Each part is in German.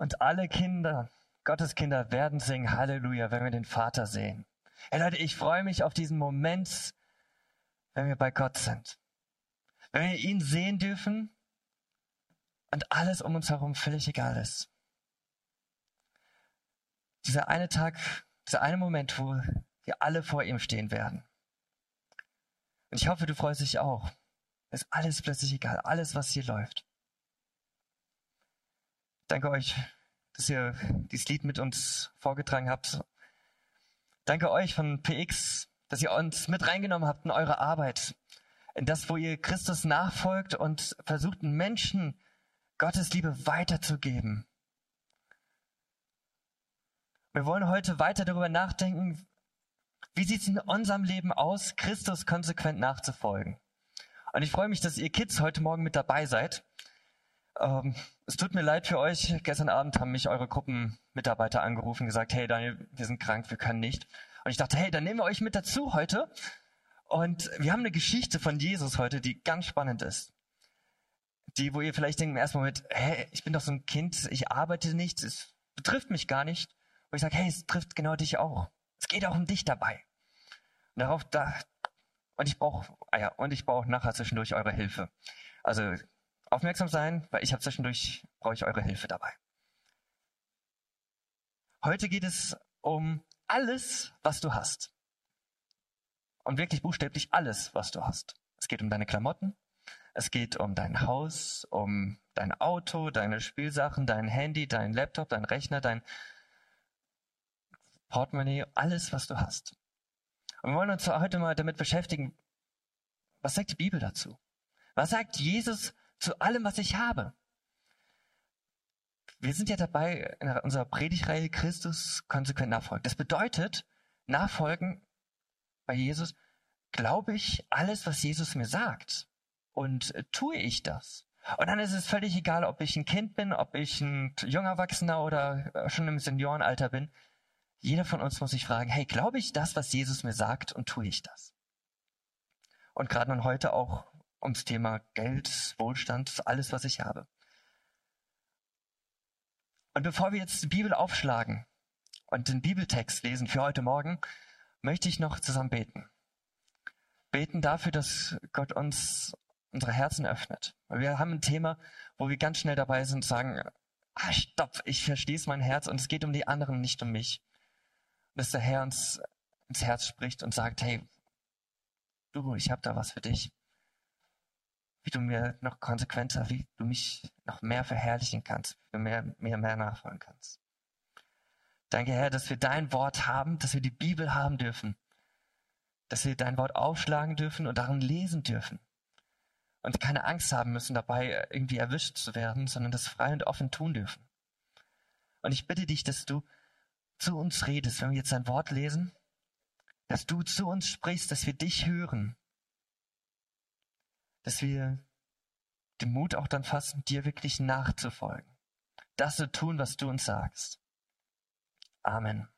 Und alle Kinder, Gottes Kinder werden singen Halleluja, wenn wir den Vater sehen. Hey Leute, ich freue mich auf diesen Moment, wenn wir bei Gott sind. Wenn wir ihn sehen dürfen und alles um uns herum völlig egal ist. Dieser eine Tag, dieser eine Moment, wo wir alle vor ihm stehen werden. Und ich hoffe, du freust dich auch. Ist alles plötzlich egal, alles, was hier läuft. Danke euch, dass ihr dieses Lied mit uns vorgetragen habt. Danke euch von PX, dass ihr uns mit reingenommen habt in eure Arbeit, in das, wo ihr Christus nachfolgt und versucht, Menschen Gottes Liebe weiterzugeben. Wir wollen heute weiter darüber nachdenken, wie sieht es in unserem Leben aus, Christus konsequent nachzufolgen. Und ich freue mich, dass ihr Kids heute Morgen mit dabei seid. Ähm, es tut mir leid für euch. Gestern Abend haben mich eure Gruppenmitarbeiter angerufen und gesagt, hey Daniel, wir sind krank, wir können nicht. Und ich dachte, hey, dann nehmen wir euch mit dazu heute. Und wir haben eine Geschichte von Jesus heute, die ganz spannend ist. Die, wo ihr vielleicht denkt im ersten Moment, hey, ich bin doch so ein Kind, ich arbeite nicht, es betrifft mich gar nicht. Und ich sage, hey, es trifft genau dich auch. Es geht auch um dich dabei. Und darauf, da, und ich brauche, ah ja, und ich brauche nachher zwischendurch eure Hilfe. Also aufmerksam sein, weil ich habe zwischendurch brauche ich eure Hilfe dabei. Heute geht es um alles, was du hast. Und wirklich buchstäblich alles, was du hast. Es geht um deine Klamotten, es geht um dein Haus, um dein Auto, deine Spielsachen, dein Handy, dein Laptop, dein Rechner, dein Portemonnaie, alles, was du hast. Und wir wollen uns heute mal damit beschäftigen, was sagt die Bibel dazu? Was sagt Jesus zu allem, was ich habe? Wir sind ja dabei in unserer Predigreihe Christus konsequent nachfolgen. Das bedeutet, nachfolgen bei Jesus, glaube ich alles, was Jesus mir sagt. Und tue ich das? Und dann ist es völlig egal, ob ich ein Kind bin, ob ich ein junger Erwachsener oder schon im Seniorenalter bin. Jeder von uns muss sich fragen, hey, glaube ich das, was Jesus mir sagt und tue ich das? Und gerade nun heute auch ums Thema Geld, Wohlstand, alles, was ich habe. Und bevor wir jetzt die Bibel aufschlagen und den Bibeltext lesen für heute Morgen, möchte ich noch zusammen beten. Beten dafür, dass Gott uns unsere Herzen öffnet. Wir haben ein Thema, wo wir ganz schnell dabei sind, sagen, ah, stopp, ich verschließe mein Herz und es geht um die anderen, nicht um mich dass der Herr uns ins Herz spricht und sagt, hey, du, ich habe da was für dich. Wie du mir noch konsequenter, wie du mich noch mehr verherrlichen kannst, wie du mir mehr, mehr nachfolgen kannst. Danke, Herr, dass wir dein Wort haben, dass wir die Bibel haben dürfen, dass wir dein Wort aufschlagen dürfen und darin lesen dürfen. Und keine Angst haben müssen, dabei irgendwie erwischt zu werden, sondern das frei und offen tun dürfen. Und ich bitte dich, dass du zu uns redest, wenn wir jetzt dein Wort lesen, dass du zu uns sprichst, dass wir dich hören, dass wir den Mut auch dann fassen, dir wirklich nachzufolgen, das zu tun, was du uns sagst. Amen.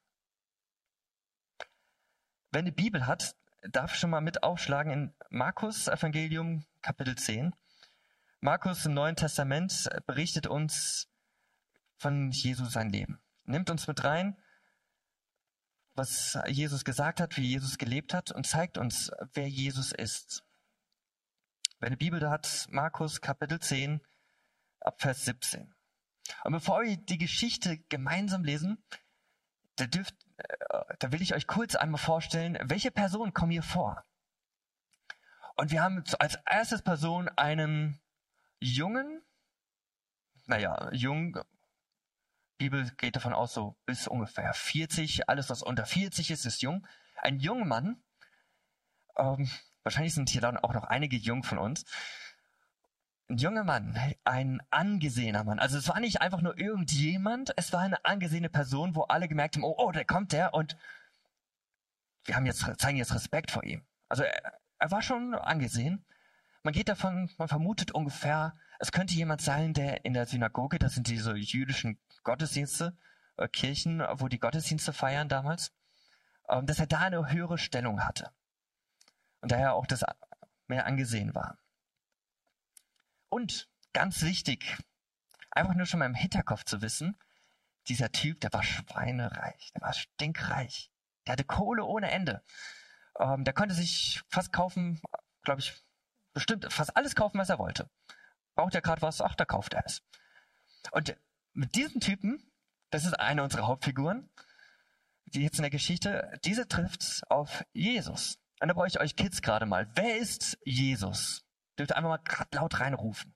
Wer eine Bibel hat, darf schon mal mit aufschlagen in Markus Evangelium Kapitel 10. Markus im Neuen Testament berichtet uns von Jesus sein Leben. Nimmt uns mit rein was Jesus gesagt hat, wie Jesus gelebt hat und zeigt uns, wer Jesus ist. Wer eine Bibel da hat, Markus Kapitel 10 ab Vers 17. Und bevor wir die Geschichte gemeinsam lesen, da, dürft, äh, da will ich euch kurz einmal vorstellen, welche Personen kommen hier vor. Und wir haben als erstes Person einen jungen, naja, jung, Bibel geht davon aus, so bis ungefähr 40. Alles, was unter 40 ist, ist jung. Ein junger Mann. Ähm, wahrscheinlich sind hier dann auch noch einige jung von uns. Ein junger Mann, ein angesehener Mann. Also es war nicht einfach nur irgendjemand, es war eine angesehene Person, wo alle gemerkt haben, oh, oh, da kommt der und wir haben jetzt, zeigen jetzt Respekt vor ihm. Also er, er war schon angesehen. Man geht davon, man vermutet ungefähr, es könnte jemand sein, der in der Synagoge, das sind diese jüdischen Gottesdienste, äh, Kirchen, wo die Gottesdienste feiern damals, ähm, dass er da eine höhere Stellung hatte. Und daher auch das mehr angesehen war. Und ganz wichtig, einfach nur schon mal im Hinterkopf zu wissen, dieser Typ, der war schweinereich, der war stinkreich. Der hatte Kohle ohne Ende. Ähm, der konnte sich fast kaufen, glaube ich, bestimmt fast alles kaufen, was er wollte. Braucht er gerade was? Ach, da kauft er es. Und mit diesem Typen, das ist eine unserer Hauptfiguren, die jetzt in der Geschichte, diese trifft auf Jesus. Und da brauche ich euch Kids gerade mal. Wer ist Jesus? Dürft ihr einfach mal gerade laut reinrufen.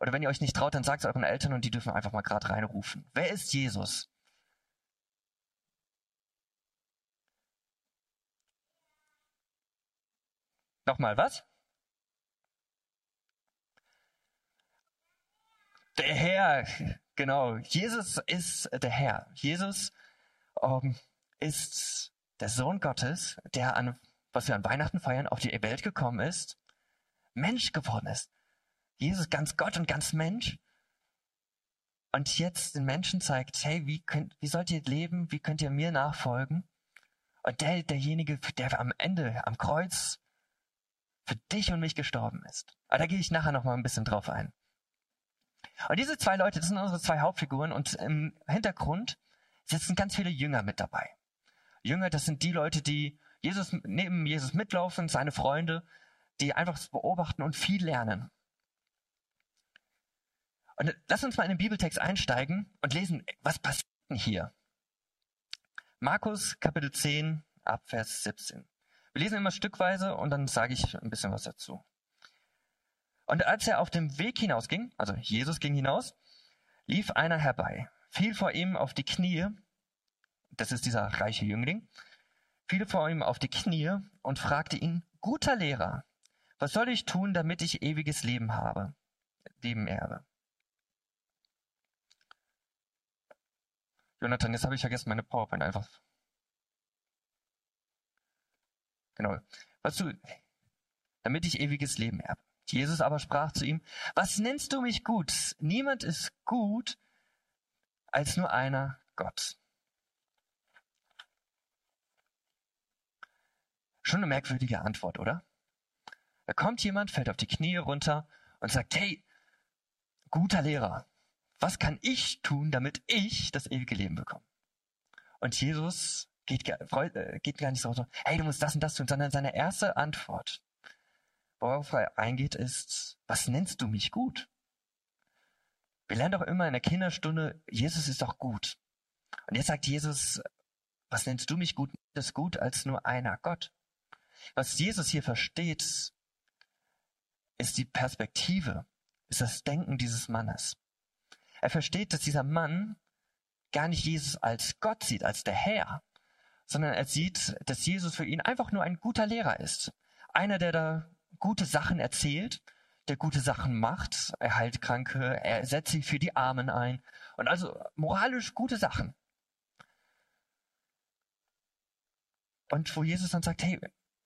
Oder wenn ihr euch nicht traut, dann sagt es euren Eltern und die dürfen einfach mal gerade reinrufen. Wer ist Jesus? Nochmal, was? Der Herr, genau. Jesus ist der Herr. Jesus ähm, ist der Sohn Gottes, der an, was wir an Weihnachten feiern, auf die Welt gekommen ist, Mensch geworden ist. Jesus ganz Gott und ganz Mensch. Und jetzt den Menschen zeigt, hey, wie könnt, wie sollt ihr leben? Wie könnt ihr mir nachfolgen? Und der, derjenige, der am Ende, am Kreuz, für dich und mich gestorben ist. Aber da gehe ich nachher noch mal ein bisschen drauf ein. Und diese zwei Leute, das sind unsere zwei Hauptfiguren und im Hintergrund sitzen ganz viele Jünger mit dabei. Jünger, das sind die Leute, die Jesus, neben Jesus mitlaufen, seine Freunde, die einfach beobachten und viel lernen. Und lass uns mal in den Bibeltext einsteigen und lesen, was passiert denn hier? Markus Kapitel 10 ab Vers 17. Wir lesen immer stückweise und dann sage ich ein bisschen was dazu. Und als er auf dem Weg hinausging, also Jesus ging hinaus, lief einer herbei, fiel vor ihm auf die Knie, das ist dieser reiche Jüngling, fiel vor ihm auf die Knie und fragte ihn, guter Lehrer, was soll ich tun, damit ich ewiges Leben habe, Leben erbe? Jonathan, jetzt habe ich vergessen, meine PowerPoint einfach. Genau. Was du, damit ich ewiges Leben erbe. Jesus aber sprach zu ihm, was nennst du mich gut? Niemand ist gut als nur einer Gott. Schon eine merkwürdige Antwort, oder? Da kommt jemand, fällt auf die Knie runter und sagt, hey, guter Lehrer, was kann ich tun, damit ich das ewige Leben bekomme? Und Jesus geht, äh, geht gar nicht so, hey, du musst das und das tun, sondern seine erste Antwort worauf er eingeht, ist, was nennst du mich gut? Wir lernen doch immer in der Kinderstunde, Jesus ist doch gut. Und jetzt sagt Jesus, was nennst du mich gut? Das gut als nur einer Gott. Was Jesus hier versteht, ist die Perspektive, ist das Denken dieses Mannes. Er versteht, dass dieser Mann gar nicht Jesus als Gott sieht, als der Herr, sondern er sieht, dass Jesus für ihn einfach nur ein guter Lehrer ist. Einer, der da gute Sachen erzählt, der gute Sachen macht. Er heilt Kranke, er setzt sich für die Armen ein. Und also moralisch gute Sachen. Und wo Jesus dann sagt, hey,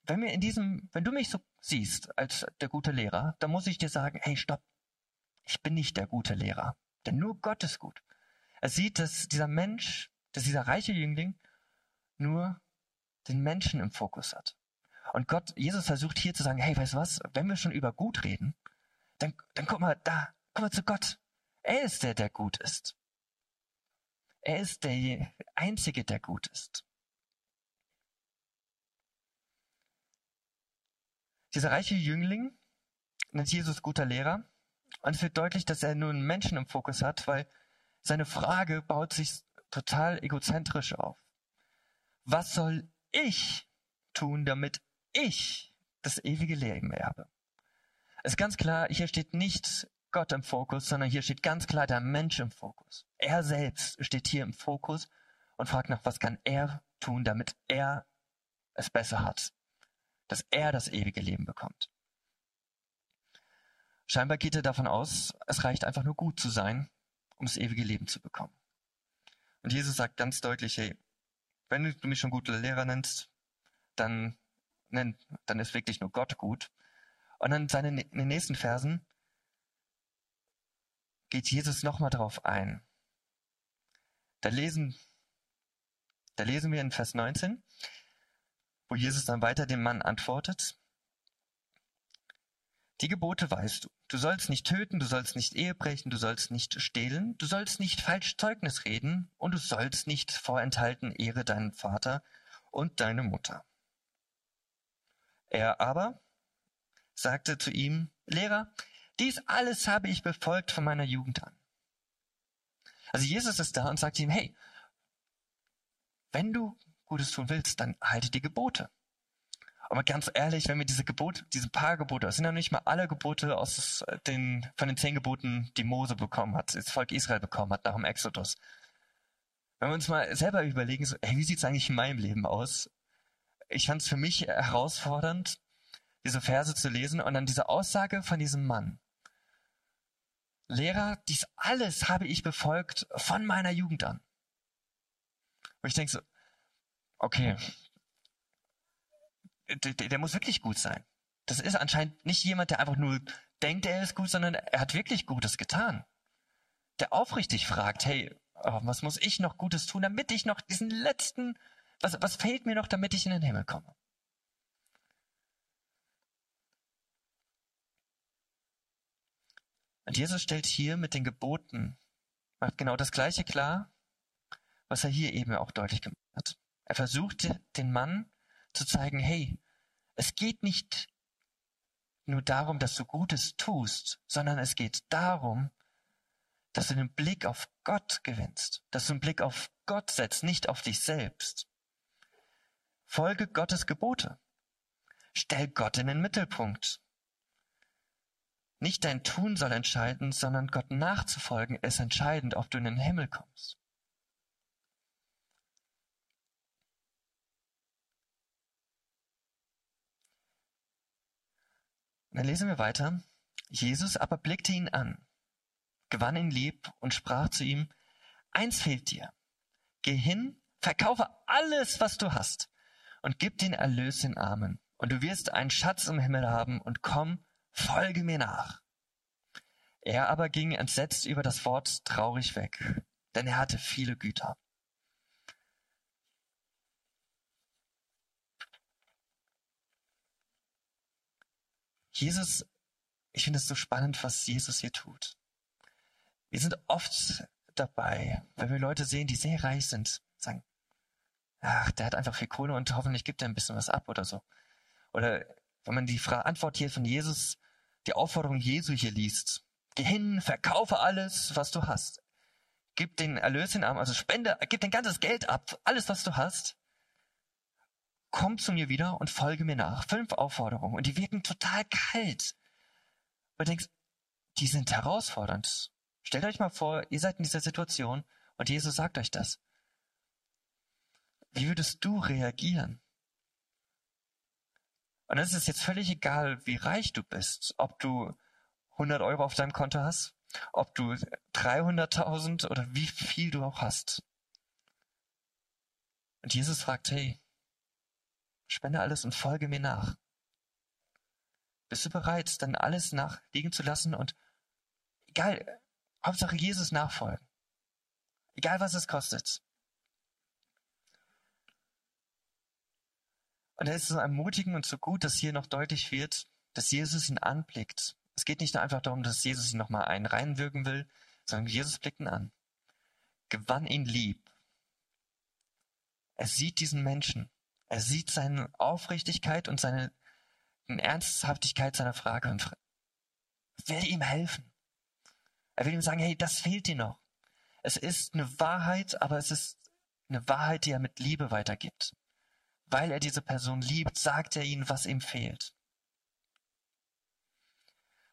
wenn wir in diesem, wenn du mich so siehst als der gute Lehrer, dann muss ich dir sagen, hey, stopp. Ich bin nicht der gute Lehrer. Denn nur Gott ist gut. Er sieht, dass dieser Mensch, dass dieser reiche Jüngling nur den Menschen im Fokus hat. Und Gott, Jesus versucht hier zu sagen, hey, weißt du was, wenn wir schon über gut reden, dann, dann guck mal da, guck mal zu Gott. Er ist der, der gut ist. Er ist der Einzige, der gut ist. Dieser reiche Jüngling nennt Jesus guter Lehrer. Und es wird deutlich, dass er nur einen Menschen im Fokus hat, weil seine Frage baut sich total egozentrisch auf. Was soll ich tun, damit ich das ewige Leben erbe. Es ist ganz klar, hier steht nicht Gott im Fokus, sondern hier steht ganz klar der Mensch im Fokus. Er selbst steht hier im Fokus und fragt nach, was kann er tun, damit er es besser hat, dass er das ewige Leben bekommt. Scheinbar geht er davon aus, es reicht einfach nur gut zu sein, um das ewige Leben zu bekommen. Und Jesus sagt ganz deutlich, hey, wenn du mich schon guter Lehrer nennst, dann dann ist wirklich nur Gott gut. Und dann seine, in den nächsten Versen geht Jesus nochmal drauf ein. Da lesen, da lesen wir in Vers 19, wo Jesus dann weiter dem Mann antwortet. Die Gebote weißt du. Du sollst nicht töten, du sollst nicht Ehe brechen, du sollst nicht stehlen, du sollst nicht falsch Zeugnis reden und du sollst nicht vorenthalten Ehre deinen Vater und deine Mutter. Er aber sagte zu ihm, Lehrer, dies alles habe ich befolgt von meiner Jugend an. Also Jesus ist da und sagt ihm, hey, wenn du Gutes tun willst, dann halte die Gebote. Aber ganz ehrlich, wenn wir diese Gebote, diese paar Gebote, das sind ja nicht mal alle Gebote aus den, von den zehn Geboten, die Mose bekommen hat, das Volk Israel bekommen hat nach dem Exodus. Wenn wir uns mal selber überlegen, so, ey, wie sieht's eigentlich in meinem Leben aus? Ich fand es für mich herausfordernd, diese Verse zu lesen und dann diese Aussage von diesem Mann. Lehrer, dies alles habe ich befolgt von meiner Jugend an. Und ich denke so, okay, der, der muss wirklich gut sein. Das ist anscheinend nicht jemand, der einfach nur denkt, er ist gut, sondern er hat wirklich Gutes getan. Der aufrichtig fragt, hey, oh, was muss ich noch Gutes tun, damit ich noch diesen letzten, was, was fehlt mir noch, damit ich in den Himmel komme? Und Jesus stellt hier mit den Geboten, macht genau das Gleiche klar, was er hier eben auch deutlich gemacht hat. Er versucht den Mann zu zeigen, hey, es geht nicht nur darum, dass du Gutes tust, sondern es geht darum, dass du den Blick auf Gott gewinnst, dass du den Blick auf Gott setzt, nicht auf dich selbst. Folge Gottes Gebote. Stell Gott in den Mittelpunkt. Nicht dein Tun soll entscheiden, sondern Gott nachzufolgen ist entscheidend, ob du in den Himmel kommst. Und dann lesen wir weiter. Jesus aber blickte ihn an, gewann ihn lieb und sprach zu ihm, eins fehlt dir. Geh hin, verkaufe alles, was du hast und gib den Erlös den Armen. Und du wirst einen Schatz im Himmel haben und komm, folge mir nach. Er aber ging entsetzt über das Wort traurig weg, denn er hatte viele Güter. Jesus, ich finde es so spannend, was Jesus hier tut. Wir sind oft dabei, wenn wir Leute sehen, die sehr reich sind, sagen, ach, der hat einfach viel Kohle und hoffentlich gibt er ein bisschen was ab oder so. Oder wenn man die Antwort hier von Jesus, die Aufforderung Jesu hier liest, geh hin, verkaufe alles, was du hast. Gib den Erlös in Arm, also spende, gib dein ganzes Geld ab, alles, was du hast komm zu mir wieder und folge mir nach. Fünf Aufforderungen und die wirken total kalt. Und denkst, die sind herausfordernd. Stellt euch mal vor, ihr seid in dieser Situation und Jesus sagt euch das. Wie würdest du reagieren? Und es ist jetzt völlig egal, wie reich du bist, ob du 100 Euro auf deinem Konto hast, ob du 300.000 oder wie viel du auch hast. Und Jesus fragt, hey, Spende alles und folge mir nach. Bist du bereit, dann alles nachliegen zu lassen und egal, Hauptsache Jesus nachfolgen. Egal was es kostet. Und er ist so ermutigend und so gut, dass hier noch deutlich wird, dass Jesus ihn anblickt. Es geht nicht nur einfach darum, dass Jesus ihn nochmal einen reinwirken will, sondern Jesus blickt ihn an. Gewann ihn lieb. Er sieht diesen Menschen er sieht seine Aufrichtigkeit und seine Ernsthaftigkeit seiner Frage und will ihm helfen. Er will ihm sagen, hey, das fehlt dir noch. Es ist eine Wahrheit, aber es ist eine Wahrheit, die er mit Liebe weitergibt. Weil er diese Person liebt, sagt er ihnen, was ihm fehlt.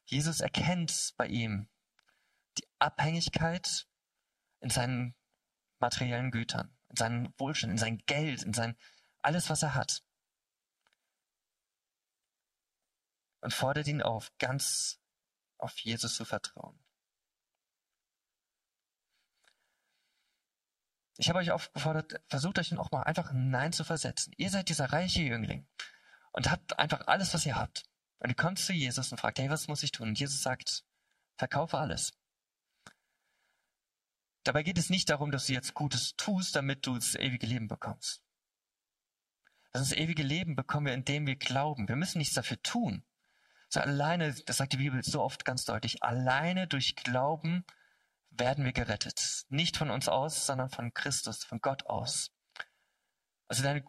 Jesus erkennt bei ihm die Abhängigkeit in seinen materiellen Gütern, in seinem Wohlstand, in sein Geld, in sein alles, was er hat. Und fordert ihn auf, ganz auf Jesus zu vertrauen. Ich habe euch aufgefordert, versucht euch auch mal einfach Nein zu versetzen. Ihr seid dieser reiche Jüngling und habt einfach alles, was ihr habt. Und ihr kommt zu Jesus und fragt, hey, was muss ich tun? Und Jesus sagt, verkaufe alles. Dabei geht es nicht darum, dass du jetzt Gutes tust, damit du das ewige Leben bekommst. Das ewige Leben bekommen wir, indem wir glauben. Wir müssen nichts dafür tun, So alleine, das sagt die Bibel so oft ganz deutlich, alleine durch Glauben werden wir gerettet. Nicht von uns aus, sondern von Christus, von Gott aus. Also deine,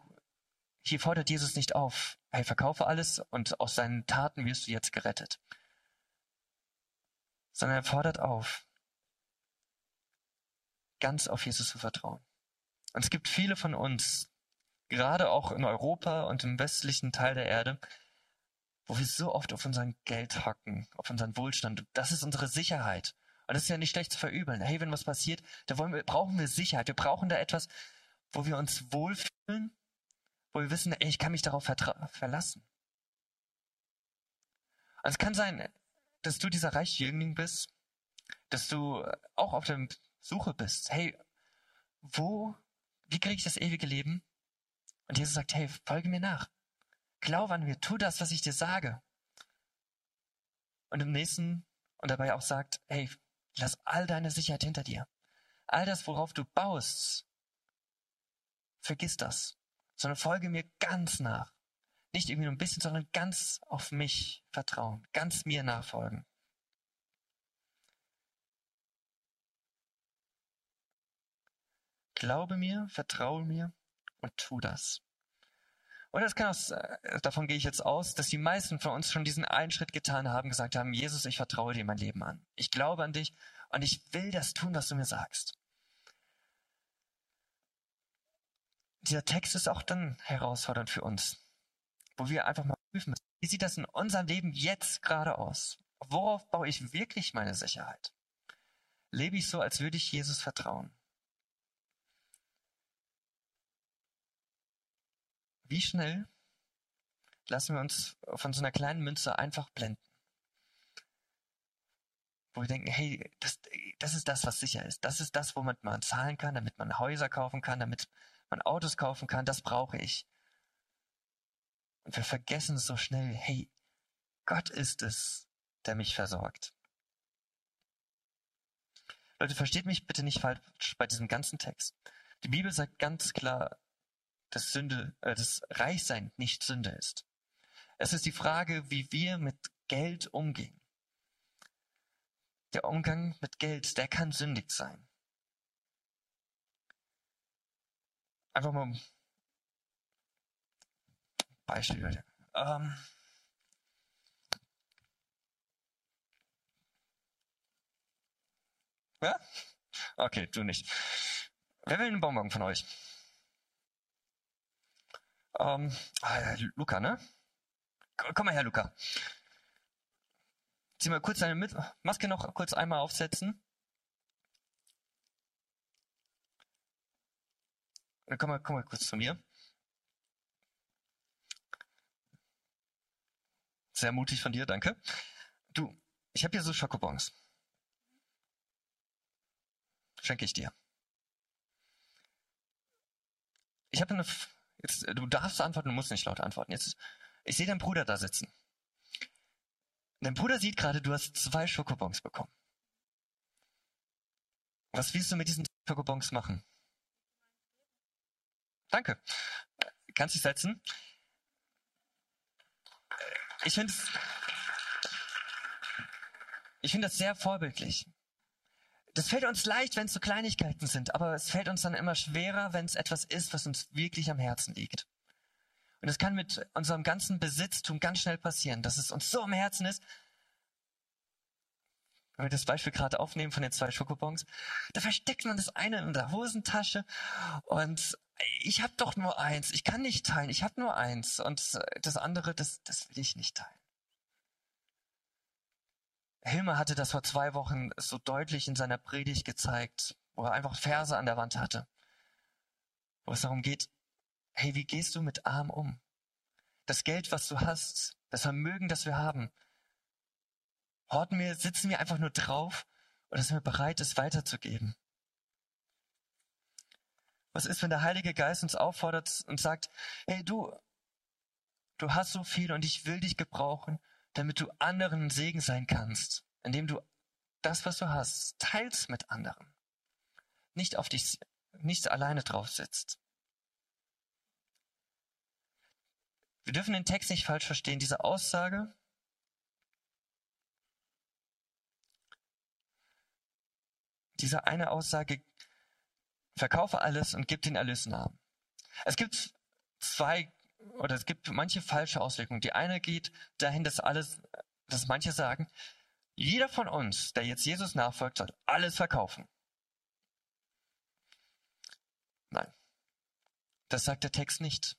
hier fordert Jesus nicht auf, hey, verkaufe alles und aus seinen Taten wirst du jetzt gerettet. Sondern er fordert auf, ganz auf Jesus zu vertrauen. Und es gibt viele von uns, gerade auch in Europa und im westlichen Teil der Erde, wo wir so oft auf unseren Geld hocken, auf unseren Wohlstand. Das ist unsere Sicherheit. Und das ist ja nicht schlecht zu verübeln. Hey, wenn was passiert, da wollen wir, brauchen wir Sicherheit. Wir brauchen da etwas, wo wir uns wohlfühlen, wo wir wissen, ey, ich kann mich darauf verlassen. Und es kann sein, dass du dieser reiche Jüngling bist, dass du auch auf der Suche bist. Hey, wo, wie kriege ich das ewige Leben? Und Jesus sagt, hey, folge mir nach. Glaub an mir, tu das, was ich dir sage. Und im nächsten, und dabei auch sagt, hey, lass all deine Sicherheit hinter dir. All das, worauf du baust, vergiss das, sondern folge mir ganz nach. Nicht irgendwie nur ein bisschen, sondern ganz auf mich vertrauen, ganz mir nachfolgen. Glaube mir, vertraue mir und tu das. Und das kann auch, äh, davon gehe ich jetzt aus, dass die meisten von uns schon diesen einen Schritt getan haben, gesagt haben, Jesus, ich vertraue dir mein Leben an. Ich glaube an dich und ich will das tun, was du mir sagst. Dieser Text ist auch dann herausfordernd für uns, wo wir einfach mal prüfen müssen, wie sieht das in unserem Leben jetzt gerade aus? Worauf baue ich wirklich meine Sicherheit? Lebe ich so, als würde ich Jesus vertrauen? Wie schnell lassen wir uns von so einer kleinen Münze einfach blenden? Wo wir denken, hey, das, das ist das, was sicher ist. Das ist das, womit man zahlen kann, damit man Häuser kaufen kann, damit man Autos kaufen kann. Das brauche ich. Und wir vergessen so schnell, hey, Gott ist es, der mich versorgt. Leute, versteht mich bitte nicht falsch bei diesem ganzen Text. Die Bibel sagt ganz klar, dass Sünde, äh, das Reichsein nicht Sünde ist. Es ist die Frage, wie wir mit Geld umgehen. Der Umgang mit Geld, der kann sündig sein. Einfach mal ein Beispiel. Ähm, ja? Okay, du nicht. Wer will einen Bonbon von euch? Ähm, ah, Luca, ne? Komm mal her, Luca. Zieh mal kurz deine Mit Maske noch kurz einmal aufsetzen. Komm mal, komm mal kurz zu mir. Sehr mutig von dir, danke. Du, ich habe hier so Schokobons. Schenke ich dir. Ich habe eine Jetzt, du darfst antworten, du musst nicht laut antworten. Jetzt, ich sehe deinen Bruder da sitzen. Dein Bruder sieht gerade, du hast zwei Schokobons bekommen. Was willst du mit diesen Schokobons machen? Danke. Kannst dich setzen? Ich finde ich finde das sehr vorbildlich. Das fällt uns leicht, wenn es so Kleinigkeiten sind, aber es fällt uns dann immer schwerer, wenn es etwas ist, was uns wirklich am Herzen liegt. Und es kann mit unserem ganzen Besitztum ganz schnell passieren, dass es uns so am Herzen ist. Wenn wir das Beispiel gerade aufnehmen von den zwei Schokobons, da versteckt man das eine in der Hosentasche und ich habe doch nur eins, ich kann nicht teilen, ich habe nur eins und das andere, das, das will ich nicht teilen. Hilmer hatte das vor zwei Wochen so deutlich in seiner Predigt gezeigt, wo er einfach Verse an der Wand hatte, wo es darum geht, hey, wie gehst du mit Arm um? Das Geld, was du hast, das Vermögen, das wir haben, horten wir, sitzen wir einfach nur drauf oder sind wir bereit, es weiterzugeben? Was ist, wenn der Heilige Geist uns auffordert und sagt, hey du, du hast so viel und ich will dich gebrauchen, damit du anderen Segen sein kannst, indem du das, was du hast, teilst mit anderen. Nicht auf dich, nicht alleine drauf sitzt. Wir dürfen den Text nicht falsch verstehen. Diese Aussage, diese eine Aussage, verkaufe alles und gib den Erlös. Es gibt zwei oder es gibt manche falsche Auslegungen. Die eine geht dahin, dass alles, dass manche sagen, jeder von uns, der jetzt Jesus nachfolgt, soll alles verkaufen. Nein, das sagt der Text nicht.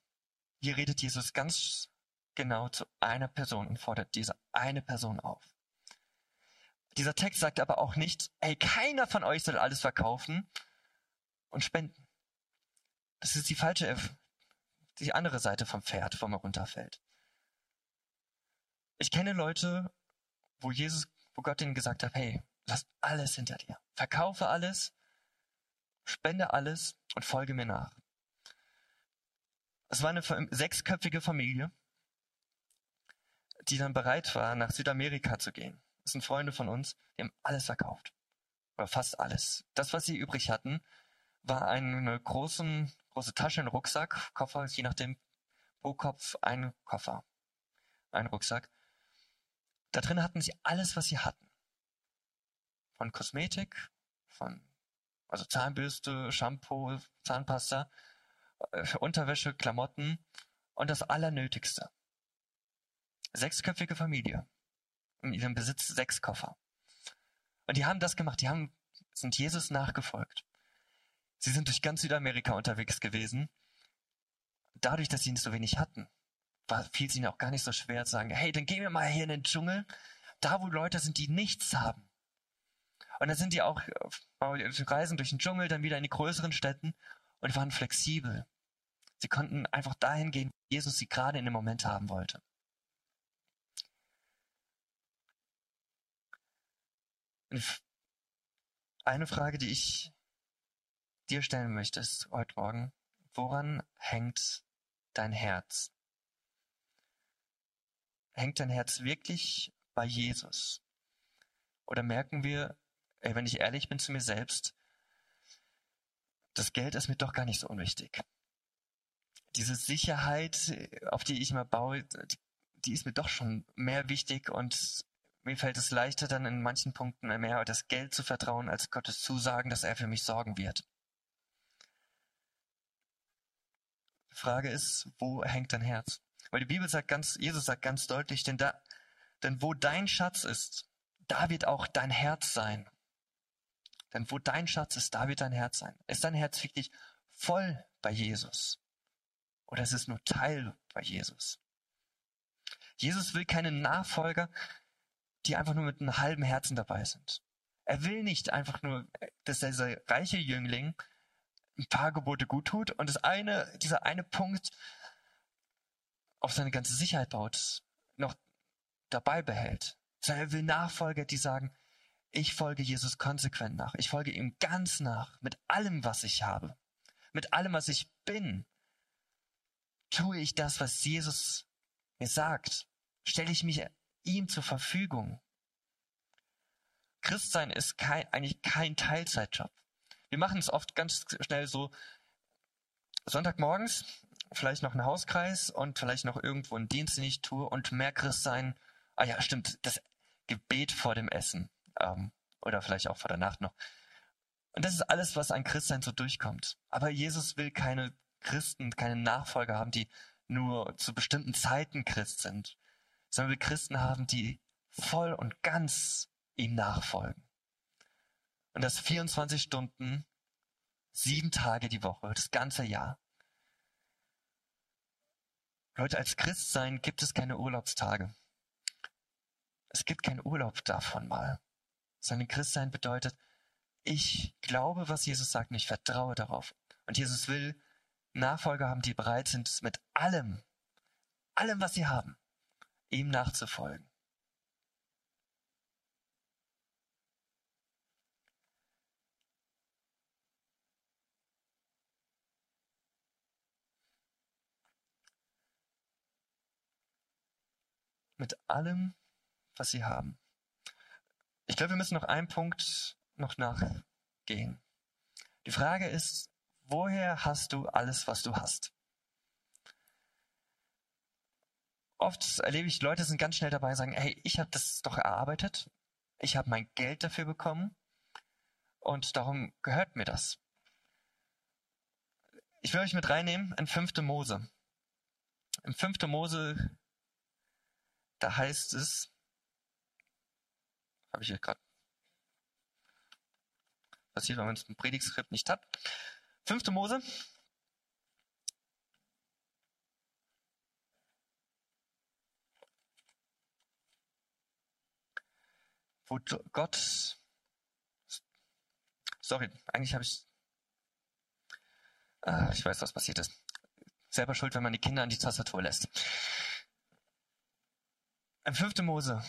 Hier redet Jesus ganz genau zu einer Person und fordert diese eine Person auf. Dieser Text sagt aber auch nicht, ey, keiner von euch soll alles verkaufen und spenden. Das ist die falsche, die andere Seite vom Pferd, wo man runterfällt. Ich kenne Leute, wo Jesus, wo Gott ihnen gesagt hat, hey, lass alles hinter dir. Verkaufe alles, spende alles und folge mir nach. Es war eine sechsköpfige Familie, die dann bereit war, nach Südamerika zu gehen. Das sind Freunde von uns, die haben alles verkauft. Oder fast alles. Das, was sie übrig hatten, war eine großen, große Tasche, ein Rucksack, Koffer, je nachdem, pro Kopf ein Koffer, ein Rucksack. Da drin hatten sie alles, was sie hatten. Von Kosmetik, von, also Zahnbürste, Shampoo, Zahnpasta, äh, Unterwäsche, Klamotten und das Allernötigste. Sechsköpfige Familie. In ihrem Besitz sechs Koffer. Und die haben das gemacht, die haben, sind Jesus nachgefolgt. Sie sind durch ganz Südamerika unterwegs gewesen. Dadurch, dass sie nicht so wenig hatten, war, fiel es ihnen auch gar nicht so schwer zu sagen, hey, dann gehen wir mal hier in den Dschungel, da wo Leute sind, die nichts haben. Und dann sind die auch reisen durch den Dschungel, dann wieder in die größeren Städten und waren flexibel. Sie konnten einfach dahin gehen, wo Jesus sie gerade in dem Moment haben wollte. Eine Frage, die ich dir stellen möchtest heute Morgen, woran hängt dein Herz? Hängt dein Herz wirklich bei Jesus? Oder merken wir, ey, wenn ich ehrlich bin zu mir selbst, das Geld ist mir doch gar nicht so unwichtig. Diese Sicherheit, auf die ich mal baue, die ist mir doch schon mehr wichtig und mir fällt es leichter, dann in manchen Punkten mehr das Geld zu vertrauen, als Gottes Zusagen, dass er für mich sorgen wird. Die Frage ist, wo hängt dein Herz? Weil die Bibel sagt ganz, Jesus sagt ganz deutlich, denn da, denn wo dein Schatz ist, da wird auch dein Herz sein. Denn wo dein Schatz ist, da wird dein Herz sein. Ist dein Herz wirklich voll bei Jesus? Oder ist es nur Teil bei Jesus? Jesus will keine Nachfolger, die einfach nur mit einem halben Herzen dabei sind. Er will nicht einfach nur, dass dieser reiche Jüngling ein paar Gebote gut tut und das eine, dieser eine Punkt auf seine ganze Sicherheit baut, noch dabei behält. Sondern er will Nachfolger, die sagen, ich folge Jesus konsequent nach. Ich folge ihm ganz nach, mit allem, was ich habe. Mit allem, was ich bin. Tue ich das, was Jesus mir sagt? Stelle ich mich ihm zur Verfügung? Christsein ist kein, eigentlich kein Teilzeitjob. Wir machen es oft ganz schnell so, Sonntagmorgens vielleicht noch ein Hauskreis und vielleicht noch irgendwo einen Dienst, den ich tue und mehr Christ sein. Ah ja, stimmt, das Gebet vor dem Essen ähm, oder vielleicht auch vor der Nacht noch. Und das ist alles, was ein Christsein so durchkommt. Aber Jesus will keine Christen, keine Nachfolger haben, die nur zu bestimmten Zeiten Christ sind, sondern will Christen haben, die voll und ganz ihm nachfolgen. Und das 24 Stunden, sieben Tage die Woche, das ganze Jahr. Leute, als Christsein gibt es keine Urlaubstage. Es gibt keinen Urlaub davon mal. Sondern Christsein bedeutet, ich glaube, was Jesus sagt und ich vertraue darauf. Und Jesus will Nachfolger haben, die bereit sind, mit allem, allem, was sie haben, ihm nachzufolgen. Mit allem, was sie haben. Ich glaube, wir müssen noch einen Punkt noch nachgehen. Die Frage ist, woher hast du alles, was du hast? Oft erlebe ich, Leute sind ganz schnell dabei und sagen, hey, ich habe das doch erarbeitet, ich habe mein Geld dafür bekommen Und darum gehört mir das. Ich will euch mit reinnehmen in 5. Mose. Im 5. Mose, da heißt es, habe ich hier gerade passiert, wenn man es im Predigtskript nicht hat. 5. Mose. Wo Gott, sorry, eigentlich habe ich, ah, ich weiß, was passiert ist. Selber schuld, wenn man die Kinder an die Tastatur lässt. Im 5. Mose,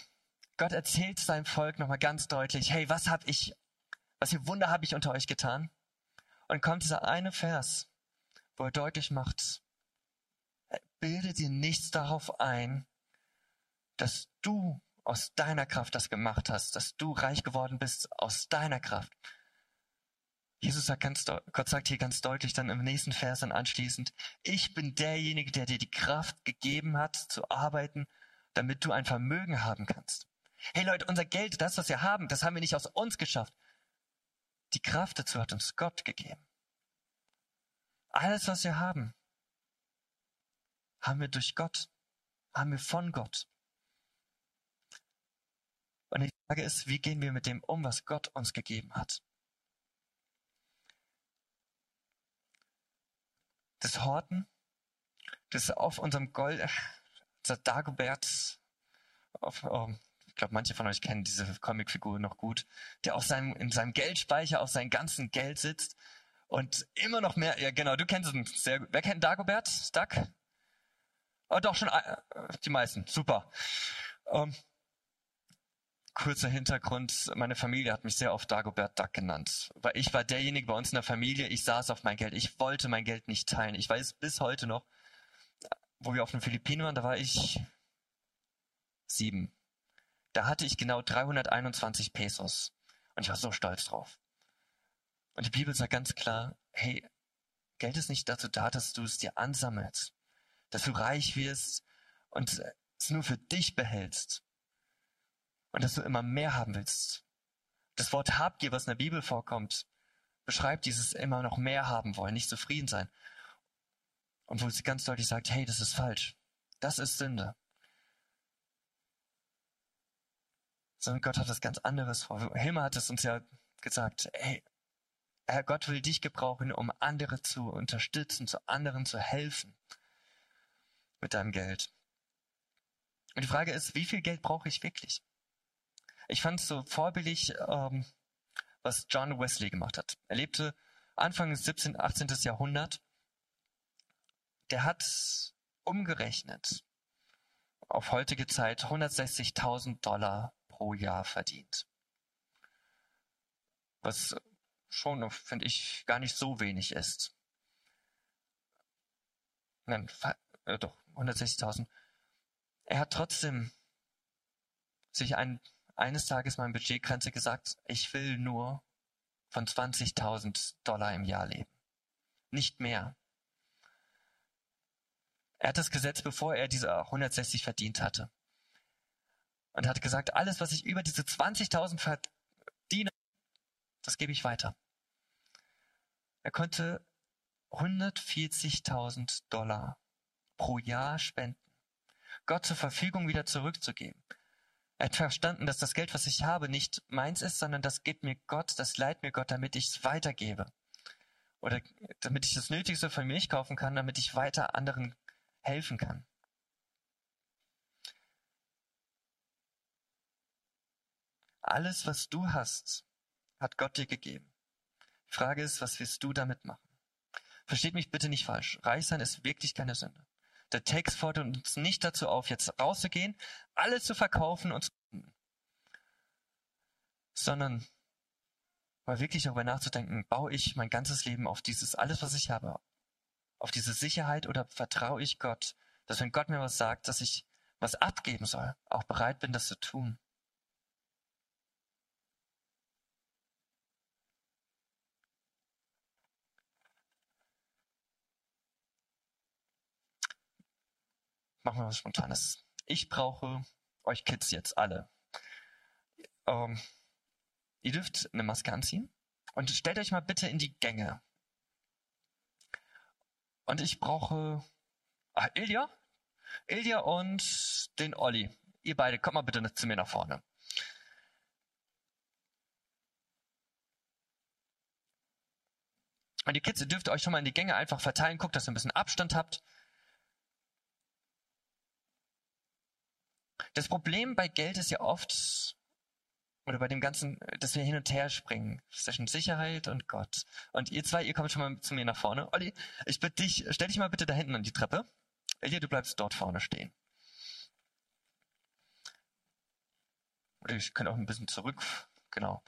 Gott erzählt seinem Volk nochmal ganz deutlich, hey, was habe ich, was für Wunder habe ich unter euch getan? Und kommt dieser eine Vers, wo er deutlich macht, bilde dir nichts darauf ein, dass du aus deiner Kraft das gemacht hast, dass du reich geworden bist aus deiner Kraft. Jesus sagt ganz, Gott sagt hier ganz deutlich dann im nächsten Vers dann anschließend, ich bin derjenige, der dir die Kraft gegeben hat, zu arbeiten, damit du ein Vermögen haben kannst. Hey Leute, unser Geld, das, was wir haben, das haben wir nicht aus uns geschafft. Die Kraft dazu hat uns Gott gegeben. Alles, was wir haben, haben wir durch Gott, haben wir von Gott. Und die Frage ist, wie gehen wir mit dem um, was Gott uns gegeben hat? Das Horten, das auf unserem Gold, das Dagobert, auf, oh, ich glaube, manche von euch kennen diese Comicfigur noch gut, der auf seinem, in seinem Geldspeicher auf seinem ganzen Geld sitzt und immer noch mehr, ja genau, du kennst ihn sehr gut. Wer kennt Dagobert? Duck? Oh, doch, schon äh, die meisten. Super. Um, ähm, kurzer Hintergrund. Meine Familie hat mich sehr oft Dagobert Duck genannt. Weil ich war derjenige bei uns in der Familie, ich saß auf mein Geld. Ich wollte mein Geld nicht teilen. Ich weiß bis heute noch, wo wir auf den Philippinen waren, da war ich sieben. Da hatte ich genau 321 Pesos. Und ich war so stolz drauf. Und die Bibel sagt ganz klar, hey, Geld ist nicht dazu da, dass du es dir ansammelst, dass du reich wirst und es nur für dich behältst und dass du immer mehr haben willst. Das Wort Habgier, was in der Bibel vorkommt, beschreibt dieses immer noch mehr haben wollen, nicht zufrieden sein. Und wo sie ganz deutlich sagt, hey, das ist falsch. Das ist Sünde. sondern Gott hat was ganz anderes vor. Hilmar hat es uns ja gesagt, ey, Herr Gott will dich gebrauchen, um andere zu unterstützen, zu anderen zu helfen mit deinem Geld. Und die Frage ist, wie viel Geld brauche ich wirklich? Ich fand es so vorbildlich, ähm, was John Wesley gemacht hat. Er lebte Anfang des 17., 18. Jahrhundert. Der hat umgerechnet auf heutige Zeit 160.000 Dollar pro Jahr verdient. Was schon, finde ich, gar nicht so wenig ist. Nein, äh, doch, 160.000. Er hat trotzdem sich ein, eines Tages mal in Budgetgrenze gesagt, ich will nur von 20.000 Dollar im Jahr leben. Nicht mehr. Er hat das Gesetz, bevor er diese 160 verdient hatte und hat gesagt, alles, was ich über diese 20.000 verdiene, das gebe ich weiter. Er konnte 140.000 Dollar pro Jahr spenden, Gott zur Verfügung wieder zurückzugeben. Er hat verstanden, dass das Geld, was ich habe, nicht meins ist, sondern das gibt mir Gott, das leiht mir Gott, damit ich es weitergebe. Oder damit ich das Nötigste von mir kaufen kann, damit ich weiter anderen helfen kann. Alles, was du hast, hat Gott dir gegeben. Die Frage ist, was wirst du damit machen? Versteht mich bitte nicht falsch. Reich sein ist wirklich keine Sünde. Der Text fordert uns nicht dazu auf, jetzt rauszugehen, alles zu verkaufen und zu sondern mal wirklich darüber nachzudenken, baue ich mein ganzes Leben auf dieses, alles, was ich habe, auf diese Sicherheit oder vertraue ich Gott, dass wenn Gott mir was sagt, dass ich was abgeben soll, auch bereit bin, das zu tun. machen wir was Spontanes. Ich brauche euch Kids jetzt alle. Ähm, ihr dürft eine Maske anziehen Und stellt euch mal bitte in die Gänge. Und ich brauche ah, Ilja, Ilja und den Olli. Ihr beide, kommt mal bitte zu mir nach vorne. Und die Kids, ihr dürft euch schon mal in die Gänge einfach verteilen. Guckt, dass ihr ein bisschen Abstand habt. Das Problem bei Geld ist ja oft, oder bei dem Ganzen, dass wir hin und her springen zwischen Sicherheit und Gott. Und ihr zwei, ihr kommt schon mal zu mir nach vorne. Olli, ich bitte dich, stell dich mal bitte da hinten an die Treppe. Elia, du bleibst dort vorne stehen. Oder ich kann auch ein bisschen zurück. Genau.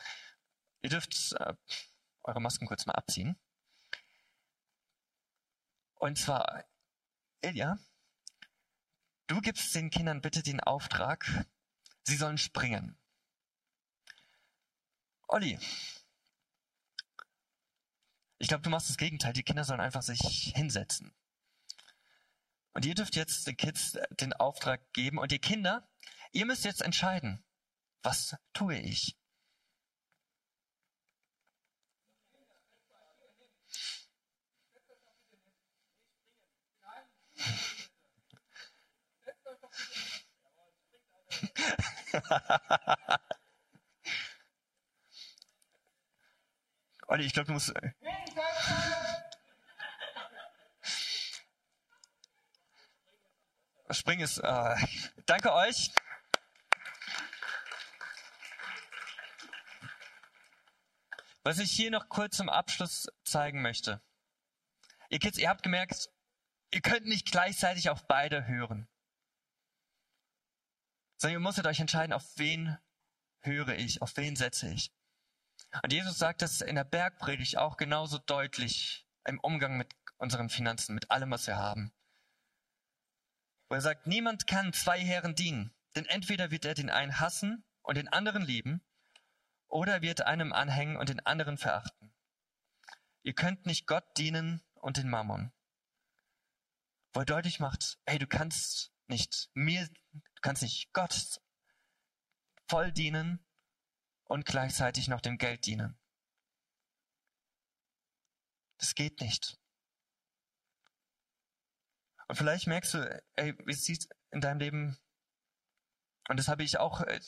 Ihr dürft äh, eure Masken kurz mal abziehen. Und zwar, Ilja, du gibst den Kindern bitte den Auftrag, sie sollen springen. Olli, ich glaube, du machst das Gegenteil. Die Kinder sollen einfach sich hinsetzen. Und ihr dürft jetzt den Kids den Auftrag geben und die Kinder, ihr müsst jetzt entscheiden, was tue ich? Olli, ich glaube, du musst. Äh, Springen ist. Äh, danke euch. Was ich hier noch kurz zum Abschluss zeigen möchte. Ihr Kids, ihr habt gemerkt, ihr könnt nicht gleichzeitig auf beide hören sondern ihr musstet euch entscheiden, auf wen höre ich, auf wen setze ich. Und Jesus sagt das in der Bergpredigt auch genauso deutlich im Umgang mit unseren Finanzen, mit allem, was wir haben. Wo er sagt, niemand kann zwei Herren dienen, denn entweder wird er den einen hassen und den anderen lieben, oder wird einem anhängen und den anderen verachten. Ihr könnt nicht Gott dienen und den Mammon. Wo er deutlich macht, hey, du kannst nicht mir kannst nicht Gott voll dienen und gleichzeitig noch dem Geld dienen. Das geht nicht. Und vielleicht merkst du, ey, wie sieht in deinem Leben, und das habe ich auch äh,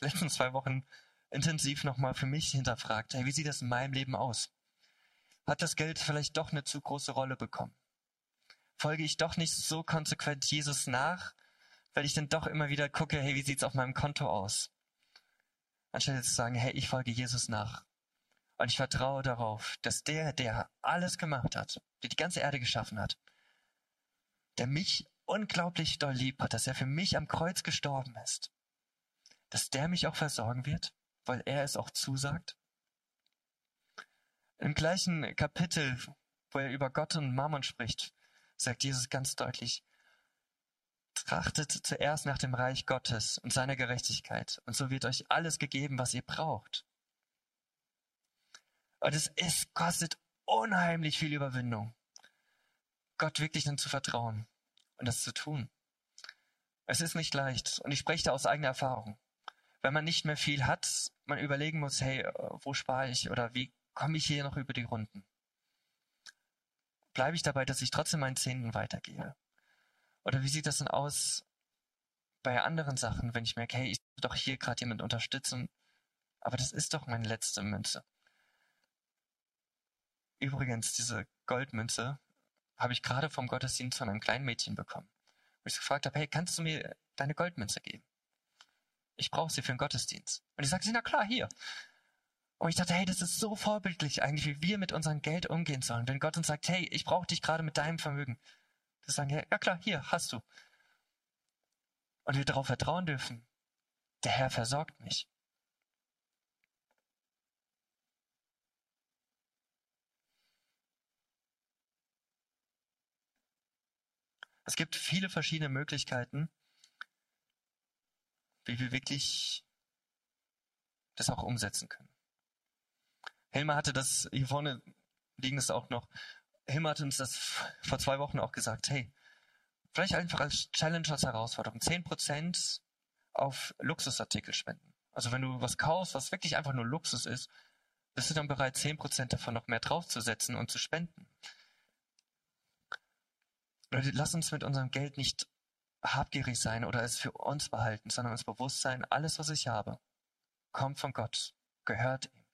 letzten zwei Wochen intensiv nochmal für mich hinterfragt, hey, wie sieht das in meinem Leben aus? Hat das Geld vielleicht doch eine zu große Rolle bekommen? Folge ich doch nicht so konsequent Jesus nach, weil ich dann doch immer wieder gucke, hey, wie sieht's auf meinem Konto aus? Anstelle zu sagen, hey, ich folge Jesus nach. Und ich vertraue darauf, dass der, der alles gemacht hat, der die ganze Erde geschaffen hat, der mich unglaublich doll lieb hat, dass er für mich am Kreuz gestorben ist, dass der mich auch versorgen wird, weil er es auch zusagt. Im gleichen Kapitel, wo er über Gott und Mammon spricht, sagt Jesus ganz deutlich, Trachtet zuerst nach dem Reich Gottes und seiner Gerechtigkeit, und so wird euch alles gegeben, was ihr braucht. Und es ist, kostet unheimlich viel Überwindung, Gott wirklich dann zu vertrauen und das zu tun. Es ist nicht leicht und ich spreche da aus eigener Erfahrung. Wenn man nicht mehr viel hat, man überlegen muss, hey, wo spare ich oder wie komme ich hier noch über die Runden? Bleibe ich dabei, dass ich trotzdem meinen Zehnten weitergehe? Oder wie sieht das denn aus bei anderen Sachen, wenn ich merke, hey, ich will doch hier gerade jemand unterstützen, aber das ist doch meine letzte Münze. Übrigens, diese Goldmünze habe ich gerade vom Gottesdienst von einem kleinen Mädchen bekommen. Wo ich gefragt habe, hey, kannst du mir deine Goldmünze geben? Ich brauche sie für den Gottesdienst. Und ich sagte sie, na klar, hier. Und ich dachte, hey, das ist so vorbildlich eigentlich, wie wir mit unserem Geld umgehen sollen. Wenn Gott uns sagt, hey, ich brauche dich gerade mit deinem Vermögen. Wir sagen, ja, ja klar, hier hast du. Und wir darauf vertrauen dürfen, der Herr versorgt mich. Es gibt viele verschiedene Möglichkeiten, wie wir wirklich das auch umsetzen können. Helmer hatte das, hier vorne liegen es auch noch, Him hat uns das vor zwei Wochen auch gesagt, hey, vielleicht einfach als Challenge, als Herausforderung, 10% auf Luxusartikel spenden. Also wenn du was kaufst, was wirklich einfach nur Luxus ist, bist du dann bereit, zehn Prozent davon noch mehr draufzusetzen und zu spenden? Leute, lass uns mit unserem Geld nicht habgierig sein oder es für uns behalten, sondern uns bewusst sein, alles, was ich habe, kommt von Gott, gehört ihm.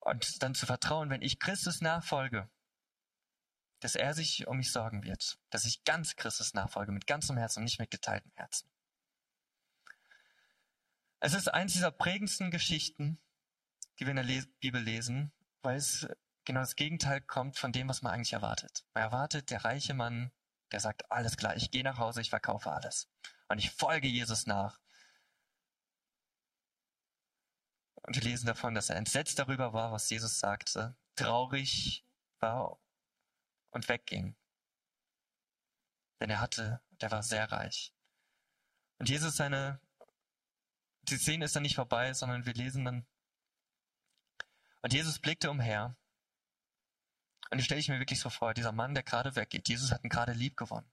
Und dann zu vertrauen, wenn ich Christus nachfolge, dass er sich um mich sorgen wird, dass ich ganz Christus nachfolge, mit ganzem Herzen und nicht mit geteiltem Herzen. Es ist eins dieser prägendsten Geschichten, die wir in der Bibel lesen, weil es genau das Gegenteil kommt von dem, was man eigentlich erwartet. Man erwartet, der reiche Mann, der sagt, alles klar, ich gehe nach Hause, ich verkaufe alles. Und ich folge Jesus nach. Und wir lesen davon, dass er entsetzt darüber war, was Jesus sagte, traurig war und wegging. Denn er hatte, der war sehr reich. Und Jesus seine die Szene ist dann nicht vorbei, sondern wir lesen dann. Und Jesus blickte umher. Und ich stelle ich mir wirklich so vor, dieser Mann, der gerade weggeht, Jesus hat ihn gerade lieb gewonnen.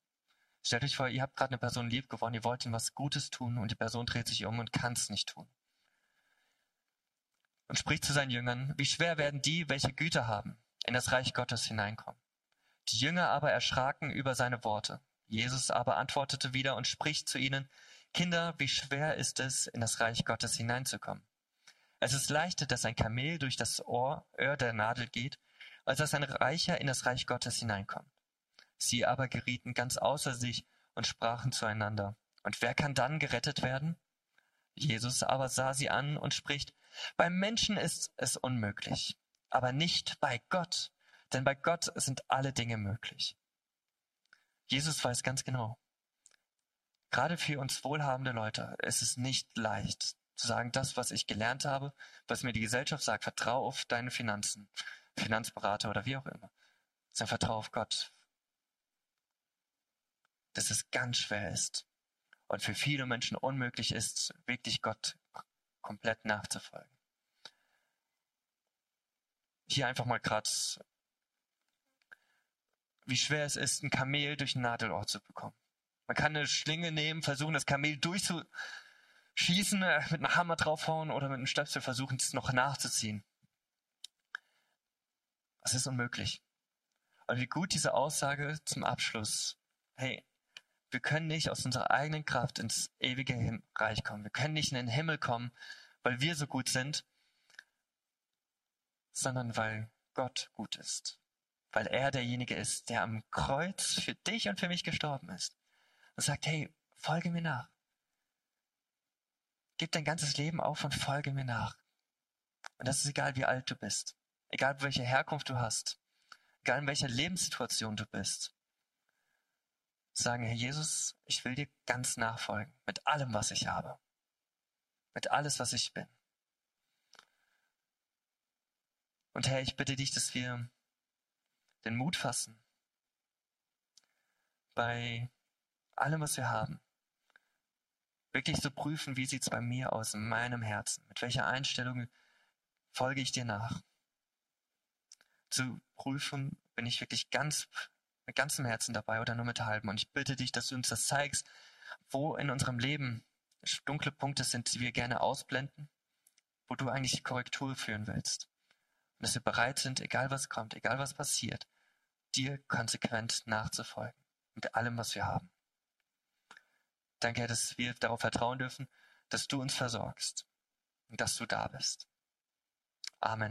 Stellt euch vor, ihr habt gerade eine Person lieb gewonnen, ihr wollt ihm was Gutes tun und die Person dreht sich um und kann es nicht tun. Und spricht zu seinen Jüngern, wie schwer werden die, welche Güter haben, in das Reich Gottes hineinkommen. Die Jünger aber erschraken über seine Worte. Jesus aber antwortete wieder und spricht zu ihnen, Kinder, wie schwer ist es, in das Reich Gottes hineinzukommen. Es ist leichter, dass ein Kamel durch das Ohr, Öhr der Nadel geht, als dass ein Reicher in das Reich Gottes hineinkommt. Sie aber gerieten ganz außer sich und sprachen zueinander. Und wer kann dann gerettet werden? Jesus aber sah sie an und spricht, beim Menschen ist es unmöglich, aber nicht bei Gott, denn bei Gott sind alle Dinge möglich. Jesus weiß ganz genau, Gerade für uns wohlhabende Leute ist es nicht leicht zu sagen, das, was ich gelernt habe, was mir die Gesellschaft sagt, vertrau auf deine Finanzen, Finanzberater oder wie auch immer. Sondern vertrau auf Gott. Dass es ganz schwer ist und für viele Menschen unmöglich ist, wirklich Gott komplett nachzufolgen. Hier einfach mal gerade, wie schwer es ist, ein Kamel durch ein Nadelrohr zu bekommen. Man kann eine Schlinge nehmen, versuchen, das Kamel durchzuschießen, äh, mit einem Hammer draufhauen oder mit einem Stöpsel versuchen, es noch nachzuziehen. Das ist unmöglich. Und wie gut diese Aussage zum Abschluss. Hey, wir können nicht aus unserer eigenen Kraft ins ewige Reich kommen. Wir können nicht in den Himmel kommen, weil wir so gut sind, sondern weil Gott gut ist. Weil er derjenige ist, der am Kreuz für dich und für mich gestorben ist und sagt, hey, folge mir nach. Gib dein ganzes Leben auf und folge mir nach. Und das ist egal, wie alt du bist, egal welche Herkunft du hast, egal in welcher Lebenssituation du bist. Sagen, Herr Jesus, ich will dir ganz nachfolgen, mit allem, was ich habe, mit alles, was ich bin. Und Herr, ich bitte dich, dass wir den Mut fassen, bei allem, was wir haben, wirklich zu prüfen, wie sieht es bei mir aus, in meinem Herzen, mit welcher Einstellung folge ich dir nach. Zu prüfen, bin ich wirklich ganz mit ganzem Herzen dabei oder nur mit halbem. Und ich bitte dich, dass du uns das zeigst, wo in unserem Leben dunkle Punkte sind, die wir gerne ausblenden, wo du eigentlich Korrektur führen willst. Und dass wir bereit sind, egal was kommt, egal was passiert, dir konsequent nachzufolgen mit allem, was wir haben. Danke, dass wir darauf vertrauen dürfen, dass du uns versorgst und dass du da bist. Amen.